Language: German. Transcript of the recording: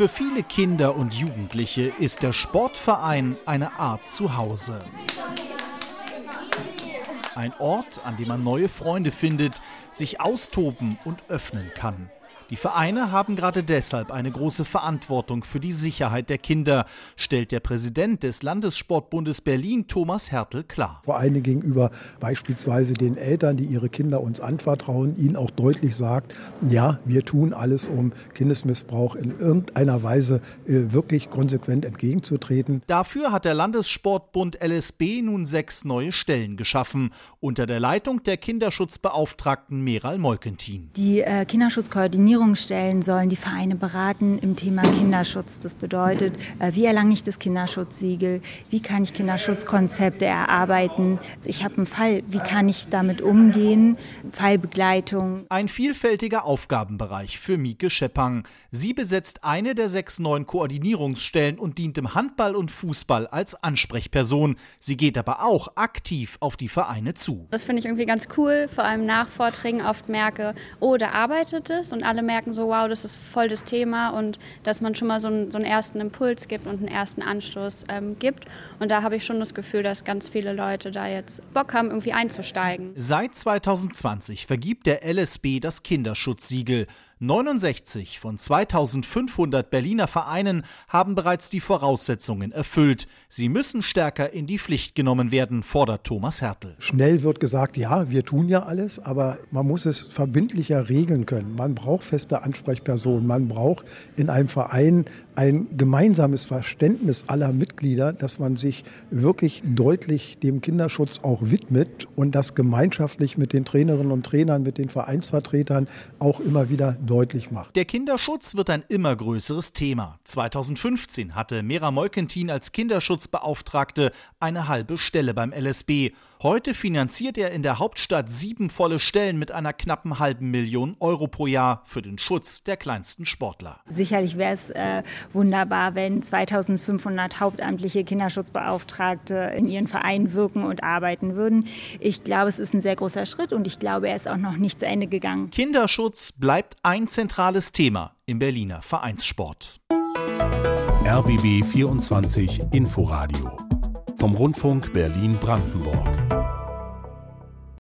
Für viele Kinder und Jugendliche ist der Sportverein eine Art Zuhause. Ein Ort, an dem man neue Freunde findet, sich austoben und öffnen kann. Die Vereine haben gerade deshalb eine große Verantwortung für die Sicherheit der Kinder, stellt der Präsident des Landessportbundes Berlin, Thomas Hertel, klar. Vor allem gegenüber beispielsweise den Eltern, die ihre Kinder uns anvertrauen, ihnen auch deutlich sagt, ja, wir tun alles, um Kindesmissbrauch in irgendeiner Weise äh, wirklich konsequent entgegenzutreten. Dafür hat der Landessportbund LSB nun sechs neue Stellen geschaffen, unter der Leitung der Kinderschutzbeauftragten Meral Molkentin. Die äh, Kinderschutzkoordinierung Koordinierungsstellen sollen die Vereine beraten im Thema Kinderschutz. Das bedeutet, äh, wie erlange ich das Kinderschutzsiegel? Wie kann ich Kinderschutzkonzepte erarbeiten? Ich habe einen Fall, wie kann ich damit umgehen? Fallbegleitung. Ein vielfältiger Aufgabenbereich für Mieke Scheppang. Sie besetzt eine der sechs neuen Koordinierungsstellen und dient im Handball und Fußball als Ansprechperson. Sie geht aber auch aktiv auf die Vereine zu. Das finde ich irgendwie ganz cool, vor allem nach Vorträgen oft merke, oh, da arbeitet es und alle merken so, wow, das ist voll das Thema und dass man schon mal so einen, so einen ersten Impuls gibt und einen ersten Anstoß ähm, gibt. Und da habe ich schon das Gefühl, dass ganz viele Leute da jetzt Bock haben, irgendwie einzusteigen. Seit 2020 vergibt der LSB das Kinderschutzsiegel. 69 von 2500 Berliner Vereinen haben bereits die Voraussetzungen erfüllt. Sie müssen stärker in die Pflicht genommen werden, fordert Thomas Hertel. Schnell wird gesagt, ja, wir tun ja alles, aber man muss es verbindlicher regeln können. Man braucht feste Ansprechpersonen, man braucht in einem Verein ein gemeinsames Verständnis aller Mitglieder, dass man sich wirklich deutlich dem Kinderschutz auch widmet und das gemeinschaftlich mit den Trainerinnen und Trainern, mit den Vereinsvertretern auch immer wieder deutlich macht. Der Kinderschutz wird ein immer größeres Thema. 2015 hatte Mera Molkentin als Kinderschutzbeauftragte eine halbe Stelle beim LSB. Heute finanziert er in der Hauptstadt sieben volle Stellen mit einer knappen halben Million Euro pro Jahr für den Schutz der kleinsten Sportler. Sicherlich wäre es äh, wunderbar, wenn 2500 hauptamtliche Kinderschutzbeauftragte in ihren Vereinen wirken und arbeiten würden. Ich glaube, es ist ein sehr großer Schritt und ich glaube, er ist auch noch nicht zu Ende gegangen. Kinderschutz bleibt ein zentrales Thema im Berliner Vereinssport. RBB 24 Inforadio vom Rundfunk Berlin-Brandenburg.